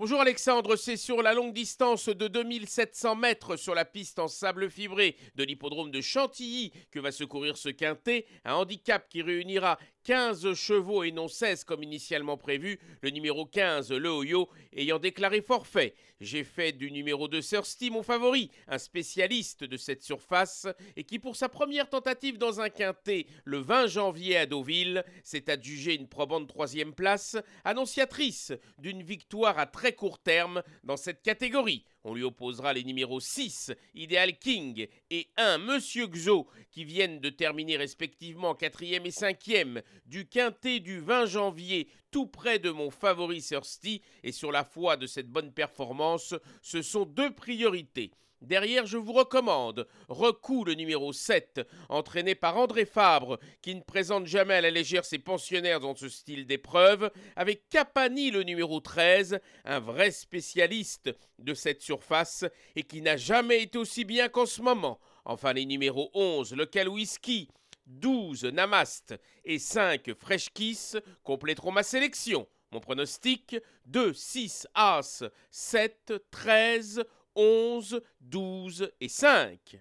Bonjour Alexandre, c'est sur la longue distance de 2700 mètres sur la piste en sable fibré de l'hippodrome de Chantilly que va se courir ce quintet, un handicap qui réunira 15 chevaux et non 16 comme initialement prévu, le numéro 15, le Oyo, ayant déclaré forfait. J'ai fait du numéro 2 Thirsty mon favori, un spécialiste de cette surface et qui pour sa première tentative dans un quintet le 20 janvier à Deauville s'est adjugé une probante troisième place, annonciatrice d'une victoire à très court terme dans cette catégorie. On lui opposera les numéros 6, Ideal King, et 1, Monsieur Xo, qui viennent de terminer respectivement 4e et 5e du quintet du 20 janvier, tout près de mon favori Thirsty, et sur la foi de cette bonne performance, ce sont deux priorités. Derrière, je vous recommande Recou le numéro 7, entraîné par André Fabre, qui ne présente jamais à la légère ses pensionnaires dans ce style d'épreuve, avec Capani le numéro 13, un vrai spécialiste de cette surface et qui n'a jamais été aussi bien qu'en ce moment. Enfin, les numéros 11, le Whisky, 12 Namast et 5 Fresh Kiss compléteront ma sélection. Mon pronostic 2, 6, As, 7, 13, 11, 12 et 5.